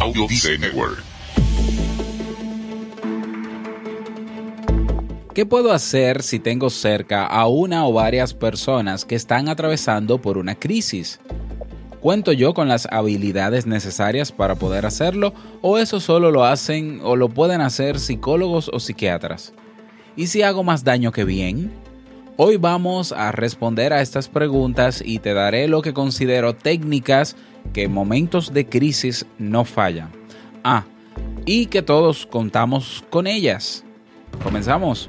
Audio Network. ¿Qué puedo hacer si tengo cerca a una o varias personas que están atravesando por una crisis? ¿Cuento yo con las habilidades necesarias para poder hacerlo o eso solo lo hacen o lo pueden hacer psicólogos o psiquiatras? ¿Y si hago más daño que bien? Hoy vamos a responder a estas preguntas y te daré lo que considero técnicas que en momentos de crisis no fallan. Ah, y que todos contamos con ellas. Comenzamos.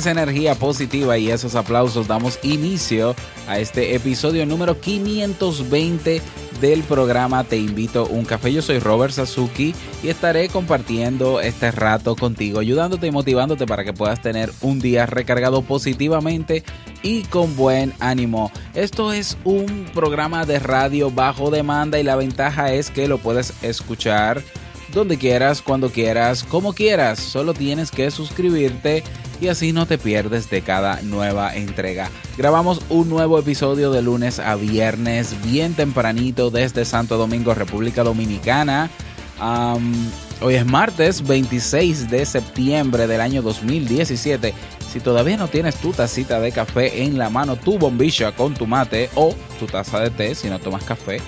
Esa energía positiva y esos aplausos damos inicio a este episodio número 520 del programa Te invito un café. Yo soy Robert Sasuki y estaré compartiendo este rato contigo, ayudándote y motivándote para que puedas tener un día recargado positivamente y con buen ánimo. Esto es un programa de radio bajo demanda y la ventaja es que lo puedes escuchar donde quieras, cuando quieras, como quieras. Solo tienes que suscribirte y así no te pierdes de cada nueva entrega. Grabamos un nuevo episodio de lunes a viernes, bien tempranito desde Santo Domingo, República Dominicana. hoy es martes 26 de septiembre del año 2017. Si todavía no tienes tu tacita de café en la mano, tu bombilla con tu mate o tu taza de té si no tomas café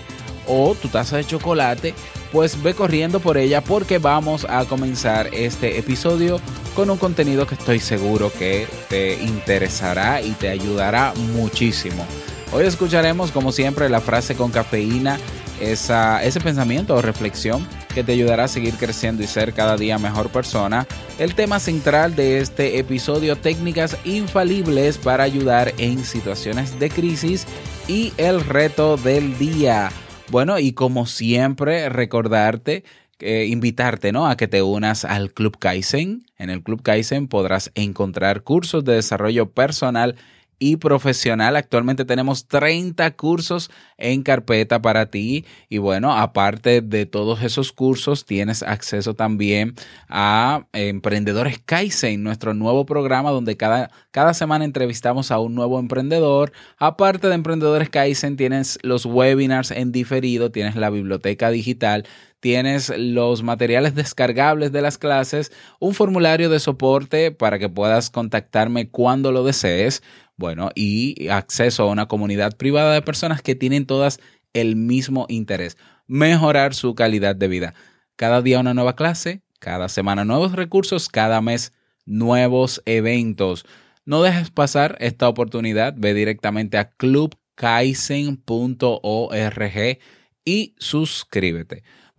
o tu taza de chocolate, pues ve corriendo por ella porque vamos a comenzar este episodio con un contenido que estoy seguro que te interesará y te ayudará muchísimo. Hoy escucharemos como siempre la frase con cafeína, esa, ese pensamiento o reflexión que te ayudará a seguir creciendo y ser cada día mejor persona. El tema central de este episodio, técnicas infalibles para ayudar en situaciones de crisis y el reto del día. Bueno, y como siempre, recordarte eh, invitarte ¿no? a que te unas al Club Kaizen. En el Club Kaizen podrás encontrar cursos de desarrollo personal y profesional. Actualmente tenemos 30 cursos en carpeta para ti y bueno, aparte de todos esos cursos, tienes acceso también a Emprendedores Kaizen, nuestro nuevo programa donde cada, cada semana entrevistamos a un nuevo emprendedor. Aparte de Emprendedores Kaizen, tienes los webinars en diferido, tienes la biblioteca digital tienes los materiales descargables de las clases, un formulario de soporte para que puedas contactarme cuando lo desees, bueno, y acceso a una comunidad privada de personas que tienen todas el mismo interés, mejorar su calidad de vida. Cada día una nueva clase, cada semana nuevos recursos, cada mes nuevos eventos. No dejes pasar esta oportunidad, ve directamente a clubkaisen.org y suscríbete.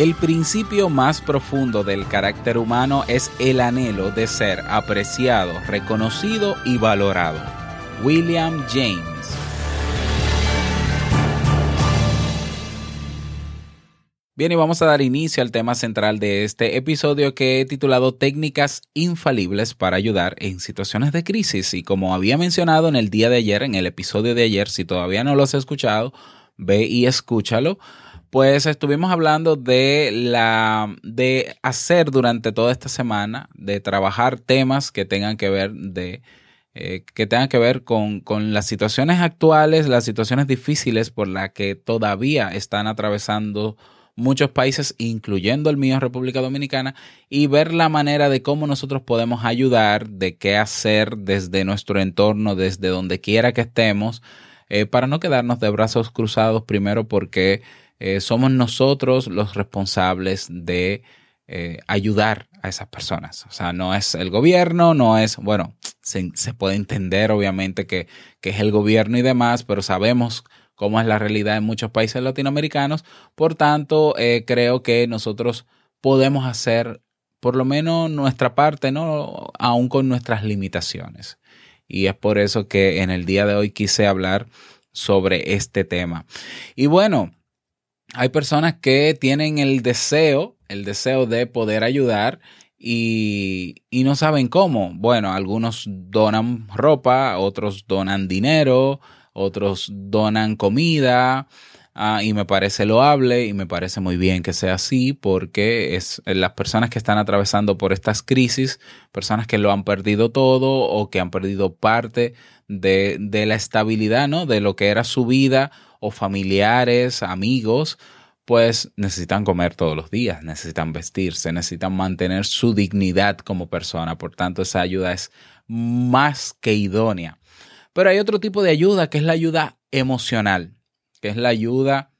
El principio más profundo del carácter humano es el anhelo de ser apreciado, reconocido y valorado. William James. Bien, y vamos a dar inicio al tema central de este episodio que he titulado Técnicas infalibles para ayudar en situaciones de crisis. Y como había mencionado en el día de ayer, en el episodio de ayer, si todavía no lo has escuchado, ve y escúchalo pues estuvimos hablando de la de hacer durante toda esta semana, de trabajar temas que tengan que ver de eh, que tenga que ver con, con, las situaciones actuales, las situaciones difíciles por las que todavía están atravesando muchos países, incluyendo el mío, República Dominicana, y ver la manera de cómo nosotros podemos ayudar, de qué hacer desde nuestro entorno, desde donde quiera que estemos, eh, para no quedarnos de brazos cruzados, primero porque eh, somos nosotros los responsables de eh, ayudar a esas personas. O sea, no es el gobierno, no es, bueno, se, puede entender obviamente que, que es el gobierno y demás, pero sabemos cómo es la realidad en muchos países latinoamericanos. Por tanto, eh, creo que nosotros podemos hacer por lo menos nuestra parte, ¿no? Aún con nuestras limitaciones. Y es por eso que en el día de hoy quise hablar sobre este tema. Y bueno, hay personas que tienen el deseo, el deseo de poder ayudar y, y, no saben cómo. Bueno, algunos donan ropa, otros donan dinero, otros donan comida. Ah, y me parece loable y me parece muy bien que sea así porque es eh, las personas que están atravesando por estas crisis, personas que lo han perdido todo o que han perdido parte de, de la estabilidad, ¿no? De lo que era su vida o familiares, amigos, pues necesitan comer todos los días, necesitan vestirse, necesitan mantener su dignidad como persona. Por tanto, esa ayuda es más que idónea. Pero hay otro tipo de ayuda que es la ayuda emocional, que es la ayuda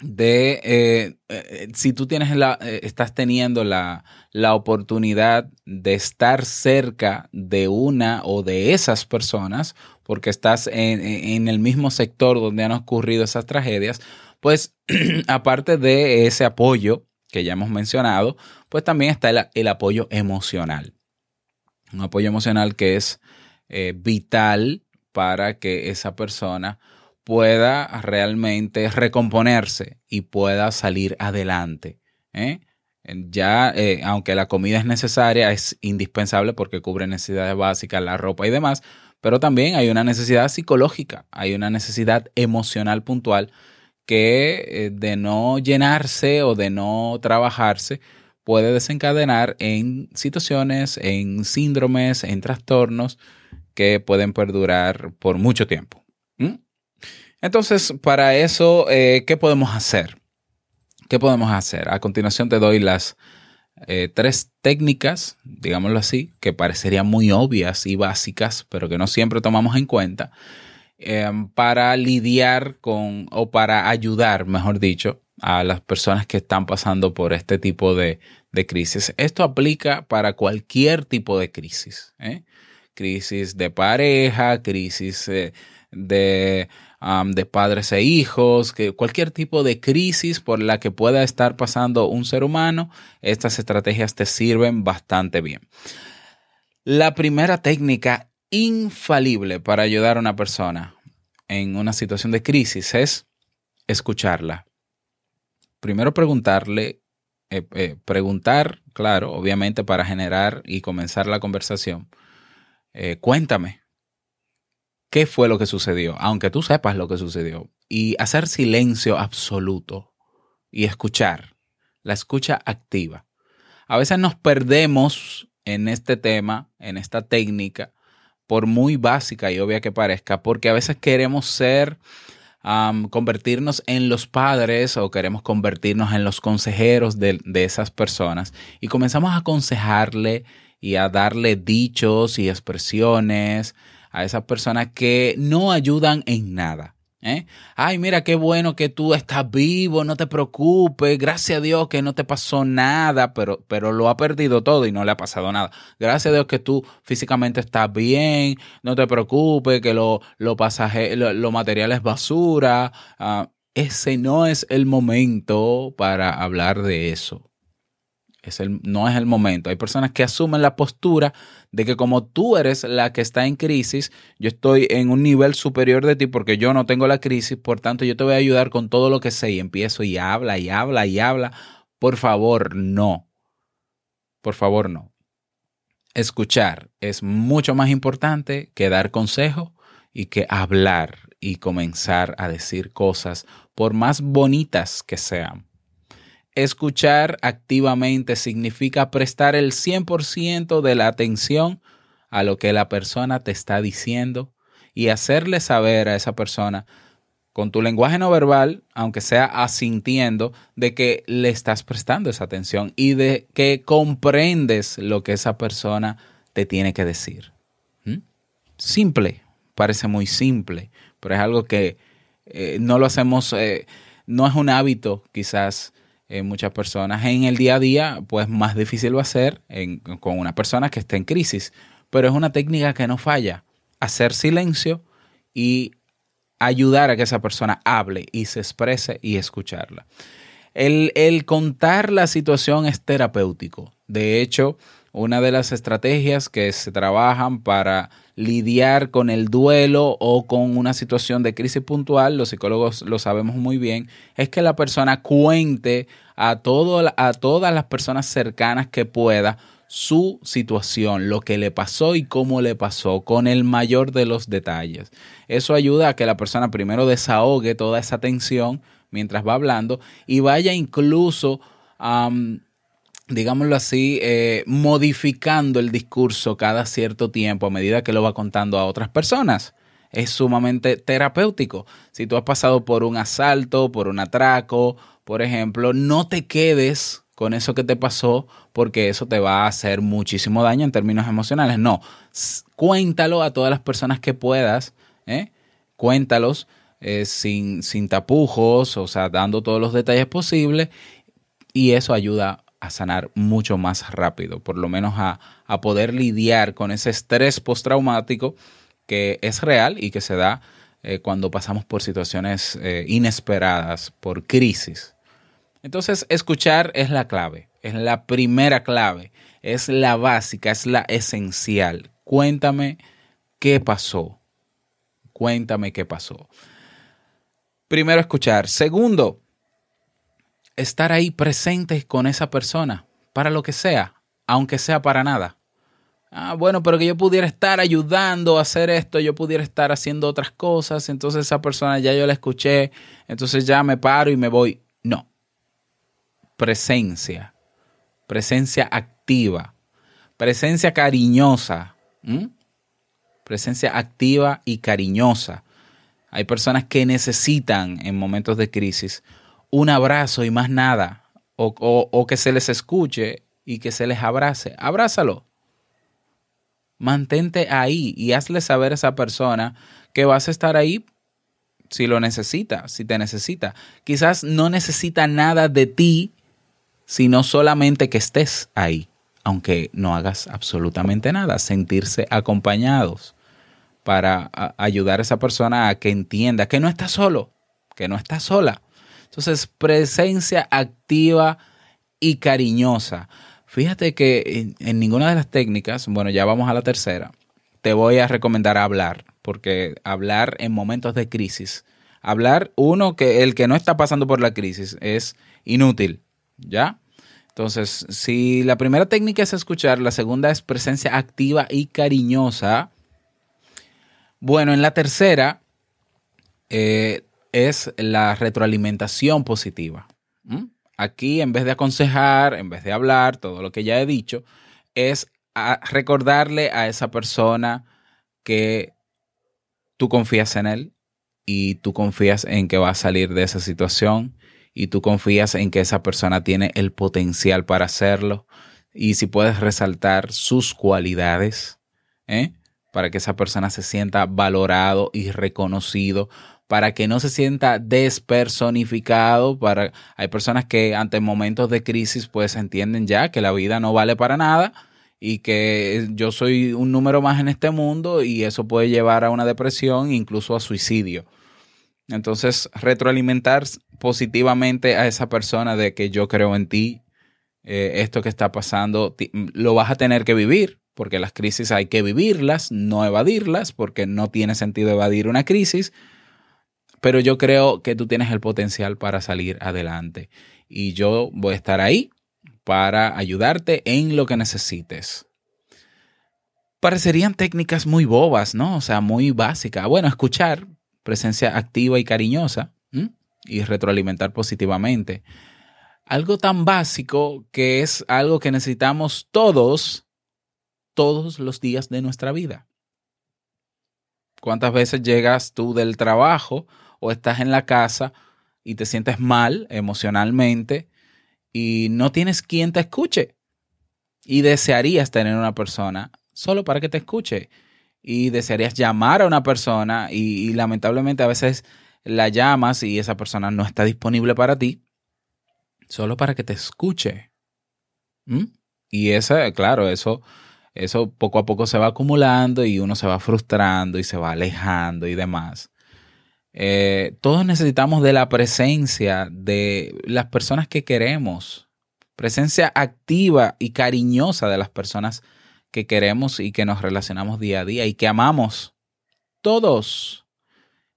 de eh, eh, si tú tienes la, eh, estás teniendo la, la, oportunidad de estar cerca de una o de esas personas, porque estás en, en el mismo sector donde han ocurrido esas tragedias, pues aparte de ese apoyo que ya hemos mencionado, pues también está el, el apoyo emocional. Un apoyo emocional que es vital para que esa persona pueda realmente recomponerse y pueda salir adelante. ¿eh? Ya, eh, aunque la comida es necesaria, es indispensable porque cubre necesidades básicas, la ropa y demás, pero también hay una necesidad psicológica, hay una necesidad emocional puntual que eh, de no llenarse o de no trabajarse puede desencadenar en situaciones, en síndromes, en trastornos que pueden perdurar por mucho tiempo. Entonces, para eso, eh, ¿qué podemos hacer? ¿Qué podemos hacer? A continuación te doy las eh, tres técnicas, digámoslo así, que parecerían muy obvias y básicas, pero que no siempre tomamos en cuenta, em, para lidiar con, o para ayudar, mejor dicho, a las personas que están pasando por este tipo de, de crisis. Esto aplica para cualquier tipo de crisis. ¿eh? crisis de pareja, crisis eh, de, padres e hijos, que cualquier tipo de crisis por la que pueda estar pasando un ser humano, estas estrategias te sirven bastante bien. La primera técnica infalible para ayudar a una persona en una situación de crisis es escucharla. Primero preguntarle, eh, eh, preguntar, claro, obviamente para generar y comenzar la conversación eh, cuéntame, ¿qué fue lo que sucedió? Aunque tú sepas lo que sucedió. Y hacer silencio absoluto y escuchar, la escucha activa. A veces nos perdemos en este tema, en esta técnica, por muy básica y obvia que parezca, porque a veces queremos ser, convertirnos en los padres o queremos convertirnos en los consejeros de, de esas personas y comenzamos a aconsejarle y a darle dichos y expresiones a esas personas que no ayudan en nada. ¿eh? Ay, mira qué bueno que tú estás vivo, no te preocupes, gracias a Dios que no te pasó nada, pero, pero lo ha perdido todo y no le ha pasado nada. Gracias a Dios que tú físicamente estás bien, no te preocupes, que lo, lo, pasaje, lo, material es basura. Ah, ese no es el momento para hablar de eso no es el momento. Hay personas que asumen la postura de que como tú eres la que está en crisis, yo estoy en un nivel superior de ti porque yo no tengo la crisis, por tanto yo te voy a ayudar con todo lo que sé y empiezo y habla y habla y habla. Por favor, no. Por favor, no. Escuchar es mucho más importante que dar consejo y que hablar y comenzar a decir cosas por más bonitas que sean Escuchar activamente significa prestar el 100% de la atención a lo que la persona te está diciendo y hacerle saber a esa persona con tu lenguaje no verbal, aunque sea asintiendo, de que le estás prestando esa atención y de que comprendes lo que esa persona te tiene que decir. ¿Mm? Simple, parece muy simple, pero es algo que eh, no lo hacemos, eh, no es un hábito quizás en muchas personas. En el día a día, pues más difícil va a ser con una persona que esté en crisis, pero es una técnica que no falla. Hacer silencio y ayudar a que esa persona hable y se exprese y escucharla. El, el contar la situación es terapéutico. De hecho, una de las estrategias que se trabajan para lidiar con el duelo o con una situación de crisis puntual, los psicólogos lo sabemos muy bien, es que la persona cuente a, todo, a todas las personas cercanas que pueda su situación, lo que le pasó y cómo le pasó, con el mayor de los detalles. Eso ayuda a que la persona primero desahogue toda esa tensión mientras va hablando y vaya incluso, digámoslo así, eh, modificando el discurso cada cierto tiempo a medida que lo va contando a otras personas. Es sumamente terapéutico. Si tú has pasado por un asalto, por un atraco, por ejemplo, no te quedes con eso que te pasó porque eso te va a hacer muchísimo daño en términos emocionales. No, cuéntalo a todas las personas que puedas, ¿eh? cuéntalos eh, sin, sin tapujos, o sea, dando todos los detalles posibles y eso ayuda a sanar mucho más rápido, por lo menos a, poder lidiar con ese estrés postraumático que es real y que se da eh, cuando pasamos por situaciones inesperadas, por crisis. Entonces, escuchar es la clave, es la primera clave, es la básica, es la esencial. Cuéntame qué pasó. Cuéntame qué pasó. Primero, escuchar. Segundo, estar ahí presente con esa persona, para lo que sea, aunque sea para nada. Ah, bueno, pero que yo pudiera estar ayudando a hacer esto, yo pudiera estar haciendo otras cosas, entonces esa persona ya yo la escuché, entonces ya me paro y me voy. No, presencia, presencia activa, presencia cariñosa, presencia activa y cariñosa. Hay personas que necesitan en momentos de crisis un abrazo y más nada, o, o que se les escuche y que se les abrace. Abrázalo. Mantente ahí y hazle saber a esa persona que vas a estar ahí si lo necesita, si te necesita. Quizás no necesita nada de ti sino solamente que estés ahí, aunque no hagas absolutamente nada, sentirse acompañados para ayudar a esa persona a que entienda que no está solo, que no está sola. Entonces, presencia activa y cariñosa. Fíjate que en, ninguna de las técnicas, bueno, ya vamos a la tercera, te voy a recomendar hablar, porque hablar en momentos de crisis, hablar, uno, que el que no está pasando por la crisis es inútil ¿Ya? Entonces, si la primera técnica es escuchar, la segunda es presencia activa y cariñosa. Bueno, en la tercera eh, es la retroalimentación positiva. Aquí, en vez de aconsejar, en vez de hablar, todo lo que ya he dicho, es recordarle a esa persona que tú confías en él y tú confías en que va a salir de esa situación y tú confías en que esa persona tiene el potencial para hacerlo y si puedes resaltar sus cualidades, ¿eh? para que esa persona se sienta valorado y reconocido, para que no se sienta despersonificado, para hay personas que ante momentos de crisis pues entienden ya que la vida no vale para nada y que yo soy un número más en este mundo y eso puede llevar a una depresión, incluso a suicidio. Entonces, retroalimentar positivamente a esa persona de que yo creo en ti, eh, esto que está pasando, lo vas a tener que vivir, porque las crisis hay que vivirlas, no evadirlas, porque no tiene sentido evadir una crisis, pero yo creo que tú tienes el potencial para salir adelante y yo voy a estar ahí para ayudarte en lo que necesites. Parecerían técnicas muy bobas, ¿no? O sea, muy básicas. Bueno, escuchar, presencia activa y cariñosa y retroalimentar positivamente. Algo tan básico que es algo que necesitamos todos, todos los días de nuestra vida. ¿Cuántas veces llegas tú del trabajo o estás en la casa y te sientes mal emocionalmente y no tienes quien te escuche? Y desearías tener una persona solo para que te escuche. Y desearías llamar a una persona y, lamentablemente a veces la llamas y esa persona no está disponible para ti, solo para que te escuche. ¿Mm? Y esa, claro, eso eso poco a poco se va acumulando y uno se va frustrando y se va alejando y demás. Eh, todos necesitamos de la presencia de las personas que queremos, presencia activa y cariñosa de las personas que queremos y que nos relacionamos día a día y que amamos. Todos.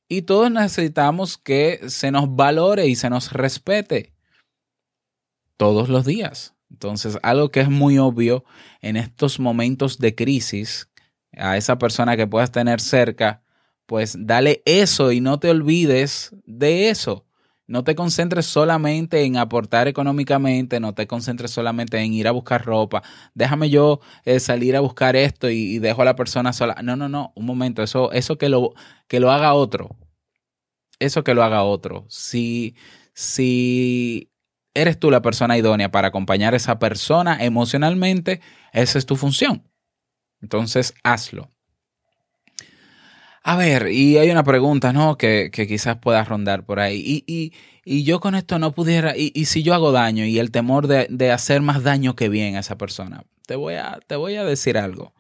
Y todos necesitamos que se nos valore y se nos respete todos los días. Entonces, algo que es muy obvio en estos momentos de crisis, a esa persona que puedas tener cerca, pues dale eso y no te olvides de eso. No te concentres solamente en aportar económicamente, no te concentres solamente en ir a buscar ropa. Déjame yo eh, salir a buscar esto y, dejo a la persona sola. No, no, no, un momento, eso, eso que, lo, que lo haga otro. Eso que lo haga otro. Si, si eres tú la persona idónea para acompañar a esa persona emocionalmente, esa es tu función. Entonces, hazlo. A ver, y hay una pregunta, ¿no? Que, quizás pueda rondar por ahí. Y, yo con esto no pudiera, y, si yo hago daño y el temor de, de, hacer más daño que bien a esa persona, te voy, a, te voy a decir algo.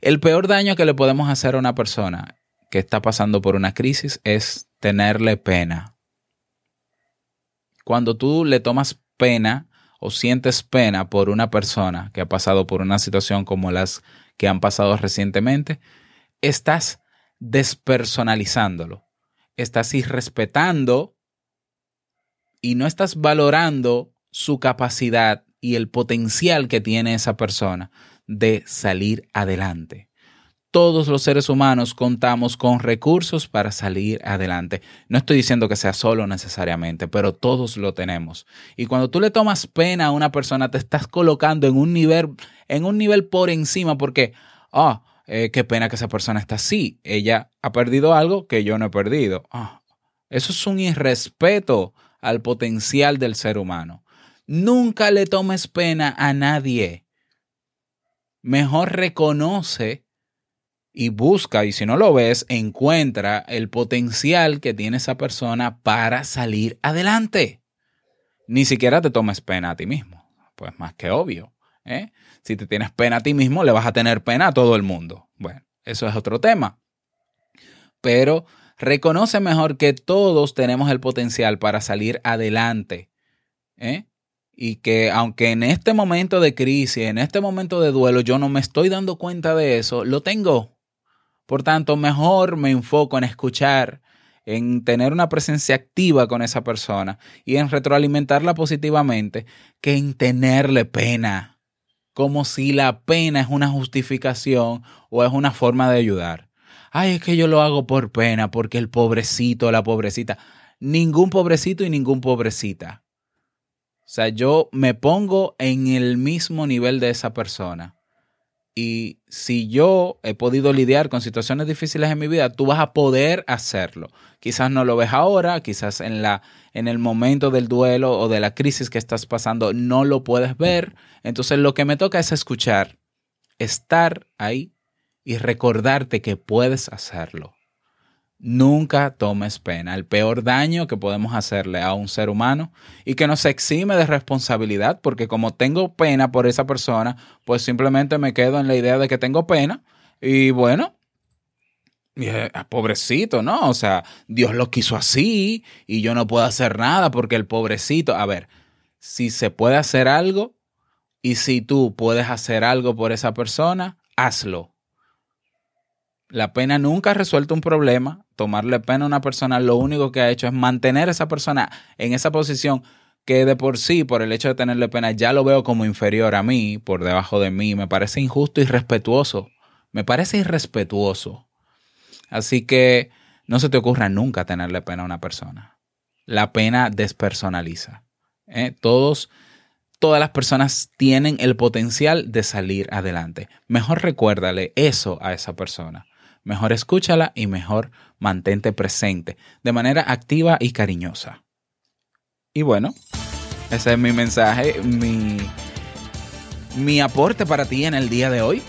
El peor daño que le podemos hacer a una persona que está pasando por una crisis es tenerle pena cuando tú le tomas pena o sientes pena por una persona que ha pasado por una situación como las que han pasado recientemente, estás despersonalizándolo, estás irrespetando y no estás valorando su capacidad y el potencial que tiene esa persona de salir adelante todos los seres humanos contamos con recursos para salir adelante. No estoy diciendo que sea solo necesariamente, pero todos lo tenemos. Y cuando tú le tomas pena a una persona, te estás colocando en un nivel, en un nivel por encima porque, ah, eh, qué pena que esa persona está así. Ella ha perdido algo que yo no he perdido. Ah, eso es un irrespeto al potencial del ser humano. Nunca le tomes pena a nadie. Mejor reconoce y busca, y si no lo ves, encuentra el potencial que tiene esa persona para salir adelante. Ni siquiera te tomes pena a ti mismo. Pues más que obvio. ¿Eh? Si te tienes pena a ti mismo, le vas a tener pena a todo el mundo. Bueno, eso es otro tema. Pero reconoce mejor que todos tenemos el potencial para salir adelante. ¿eh? y que aunque en este momento de crisis, en este momento de duelo, yo no me estoy dando cuenta de eso, lo tengo. Por tanto, mejor me enfoco en escuchar, en tener una presencia activa con esa persona y en retroalimentarla positivamente que en tenerle pena, como si la pena es una justificación o es una forma de ayudar. Ay, es que yo lo hago por pena, porque el pobrecito, la pobrecita, ningún pobrecito y ningún pobrecita. O sea, yo me pongo en el mismo nivel de esa persona y si yo he podido lidiar con situaciones difíciles en mi vida, tú vas a poder hacerlo. Quizás no lo ves ahora, quizás en, la, en el momento del duelo o de la crisis que estás pasando no lo puedes ver. Entonces lo que me toca es escuchar, estar ahí y recordarte que puedes hacerlo. Nunca tomes pena. El peor daño que podemos hacerle a un ser humano y que nos exime de responsabilidad, porque como tengo pena por esa persona, pues simplemente me quedo en la idea de que tengo pena y bueno, eh, pobrecito, ¿no? O sea, Dios lo quiso así y yo no puedo hacer nada porque el pobrecito, a ver, si se puede hacer algo y si tú puedes hacer algo por esa persona, hazlo. La pena nunca ha resuelto un problema. Tomarle pena a una persona lo único que ha hecho es mantener a esa persona en esa posición que de por sí, por el hecho de tenerle pena, ya lo veo como inferior a mí, por debajo de mí. Me parece injusto y irrespetuoso. Me parece irrespetuoso. Así que no se te ocurra nunca tenerle pena a una persona. La pena despersonaliza. ¿eh? Todos todas las personas tienen el potencial de salir adelante. Mejor recuérdale eso a esa persona. Mejor escúchala y mejor mantente presente de manera activa y cariñosa. Y bueno, ese es mi mensaje, mi, mi aporte para ti en el día de hoy.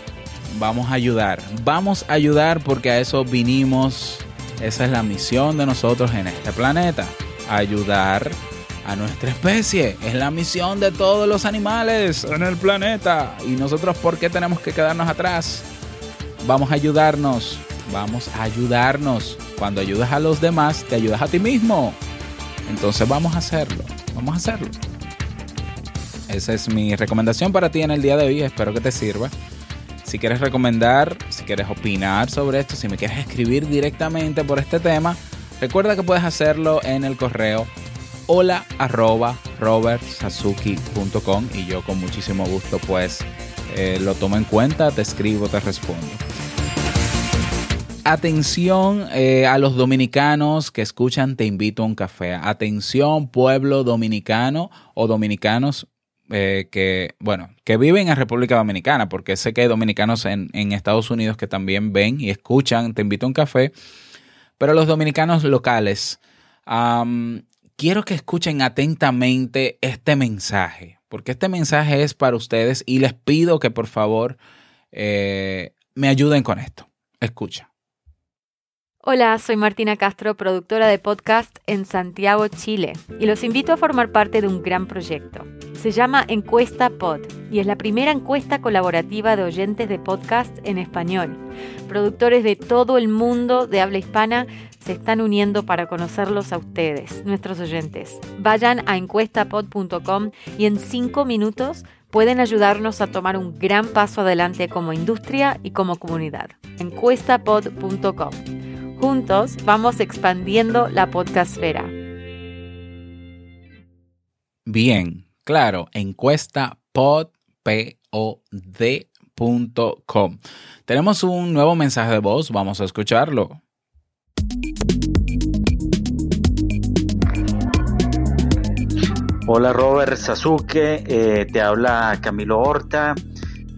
Vamos a ayudar, vamos a ayudar porque a eso vinimos. Esa es la misión de nosotros en este planeta, ayudar a nuestra especie. Es la misión de todos los animales en el planeta. ¿Y nosotros por qué tenemos que quedarnos atrás? Vamos a ayudarnos. Vamos a ayudarnos. Cuando ayudas a los demás, te ayudas a ti mismo. Entonces vamos a hacerlo. Vamos a hacerlo. Esa es mi recomendación para ti en el día de hoy. Espero que te sirva. Si quieres recomendar, si quieres opinar sobre esto, si me quieres escribir directamente por este tema, recuerda que puedes hacerlo en el correo hola arroba robertsazuki.com y yo con muchísimo gusto pues eh, lo tomo en cuenta, te escribo, te respondo. Atención eh, a los dominicanos que escuchan Te invito a un café. Atención pueblo dominicano o dominicanos eh, que, bueno, que viven en República Dominicana, porque sé que hay dominicanos en, Estados Unidos que también ven y escuchan Te invito a un café, pero los dominicanos locales, quiero que escuchen atentamente este mensaje, porque este mensaje es para ustedes y les pido que por favor eh, me ayuden con esto. Escucha. Hola, soy Martina Castro, productora de podcast en Santiago, Chile, y los invito a formar parte de un gran proyecto. Se llama Encuesta Pod y es la primera encuesta colaborativa de oyentes de podcast en español. Productores de todo el mundo de habla hispana se están uniendo para conocerlos a ustedes, nuestros oyentes. Vayan a encuestapod.com y en cinco minutos pueden ayudarnos a tomar un gran paso adelante como industria y como comunidad. Encuestapod.com. Juntos vamos expandiendo la podcastfera. Bien, claro, encuesta Tenemos un nuevo mensaje de voz, vamos a escucharlo. Hola Robert Sasuke, eh, te habla Camilo Horta,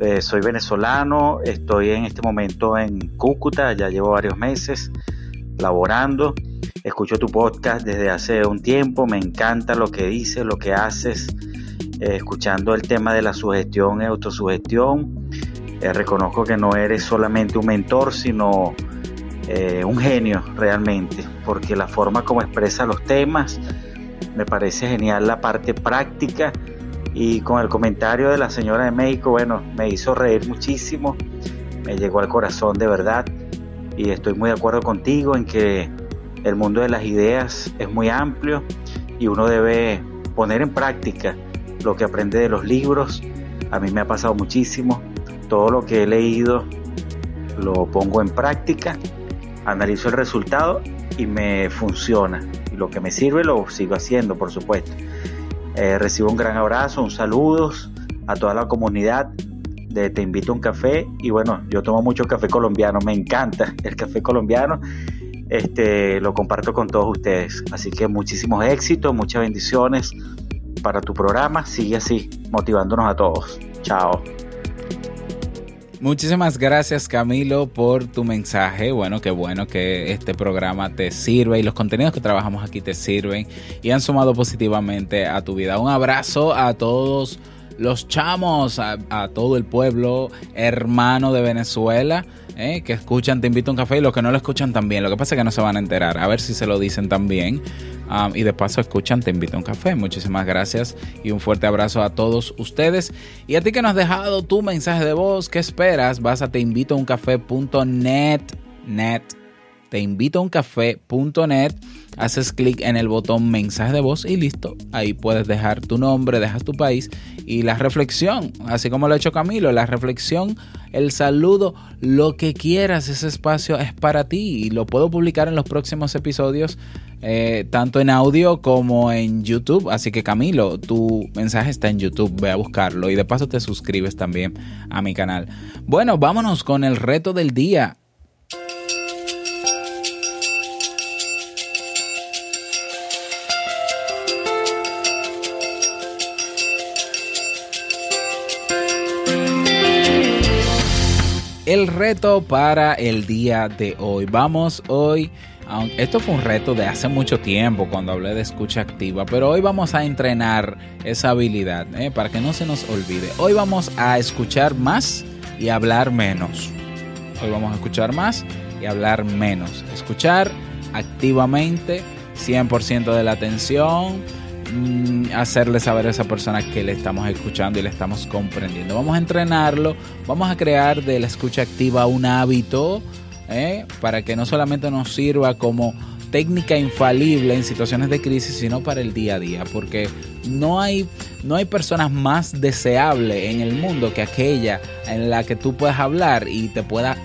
eh, soy venezolano, estoy en este momento en Cúcuta, ya llevo varios meses laborando, escucho tu podcast desde hace un tiempo, me encanta lo que dices, lo que haces, eh, escuchando el tema de la sugestión y autosugestión, reconozco que no eres solamente un mentor, sino un genio realmente, porque la forma como expresa los temas, me parece genial la parte práctica. Y con el comentario de la señora de México, bueno, me hizo reír muchísimo, me llegó al corazón de verdad y estoy muy de acuerdo contigo en que el mundo de las ideas es muy amplio y uno debe poner en práctica lo que aprende de los libros. A mí me ha pasado muchísimo, todo lo que he leído lo pongo en práctica, analizo el resultado y me funciona y lo que me sirve lo sigo haciendo, por supuesto. Eh, recibo un gran abrazo, un saludos a toda la comunidad de Te invito a un café y bueno, yo tomo mucho café colombiano, me encanta el café colombiano, este, lo comparto con todos ustedes. Así que muchísimos éxitos, muchas bendiciones para tu programa, sigue así, motivándonos a todos. Chao. Muchísimas gracias Camilo por tu mensaje. Bueno, qué bueno que este programa te sirve y los contenidos que trabajamos aquí te sirven y han sumado positivamente a tu vida. Un abrazo a todos los chamos, a, todo el pueblo hermano de Venezuela. Eh, que escuchan Te invito a un café y los que no lo escuchan también. Lo que pasa es que no se van a enterar. A ver si se lo dicen también. Um, y de paso escuchan Te invito a un café. Muchísimas gracias y un fuerte abrazo a todos ustedes. Y a ti que nos has dejado tu mensaje de voz, ¿qué esperas? Vas a teinvitouncafé.net. Net. Te invito a un café.net haces clic en el botón mensaje de voz y listo. Ahí puedes dejar tu nombre, dejas tu país y la reflexión, así como lo ha hecho Camilo, la reflexión, el saludo, lo que quieras, ese espacio es para ti y lo puedo publicar en los próximos episodios. Eh, tanto en audio como en YouTube. Así que Camilo, tu mensaje está en YouTube, ve a buscarlo y de paso te suscribes también a mi canal. Bueno, vámonos con el reto del día. El reto para el día de hoy. Vamos hoy esto fue un reto de hace mucho tiempo cuando hablé de escucha activa, pero hoy vamos a entrenar esa habilidad ¿eh? para que no se nos olvide. Hoy vamos a escuchar más y hablar menos. Hoy vamos a escuchar más y hablar menos. Escuchar activamente, 100% de la atención, hacerle saber a esa persona que le estamos escuchando y le estamos comprendiendo. Vamos a entrenarlo, vamos a crear de la escucha activa un hábito ¿eh? para que no solamente nos sirva como técnica infalible en situaciones de crisis, sino para el día a día, porque no hay, no hay personas más deseables en el mundo que aquella en la que tú puedas hablar y te pueda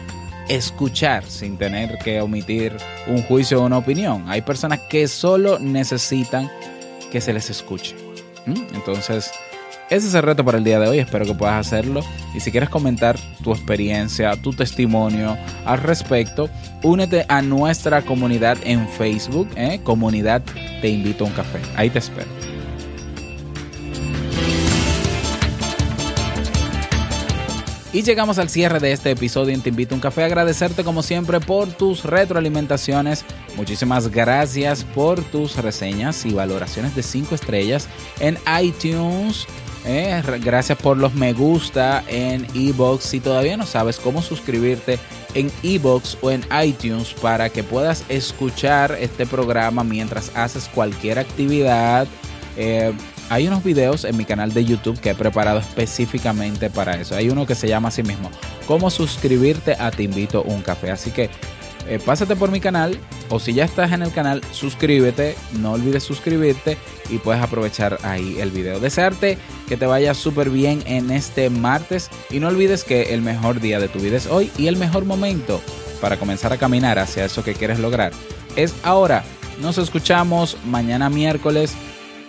escuchar sin tener que omitir un juicio o una opinión. Hay personas que solo necesitan que se les escuche. Entonces, ese es el reto para el día de hoy, espero que puedas hacerlo. Y si quieres comentar tu experiencia, tu testimonio al respecto, únete a nuestra comunidad en Facebook, ¿eh? comunidad Te invito a un café. Ahí te espero. Y llegamos al cierre de este episodio en Te Invito a un Café. Agradecerte como siempre por tus retroalimentaciones. Muchísimas gracias por tus reseñas y valoraciones de 5 estrellas en iTunes eh, gracias por los me gusta en Ebox. Si todavía no sabes cómo suscribirte en Ebox o en iTunes para que puedas escuchar este programa mientras haces cualquier actividad. Eh, hay unos videos en mi canal de YouTube que he preparado específicamente para eso. Hay uno que se llama así mismo, cómo suscribirte a Te invito un café. Así que eh, pásate por mi canal o si ya estás en el canal, suscríbete, no olvides suscribirte y puedes aprovechar ahí el video. Desearte que te vaya súper bien en este martes y no olvides que el mejor día de tu vida es hoy y el mejor momento para comenzar a caminar hacia eso que quieres lograr es ahora. Nos escuchamos mañana miércoles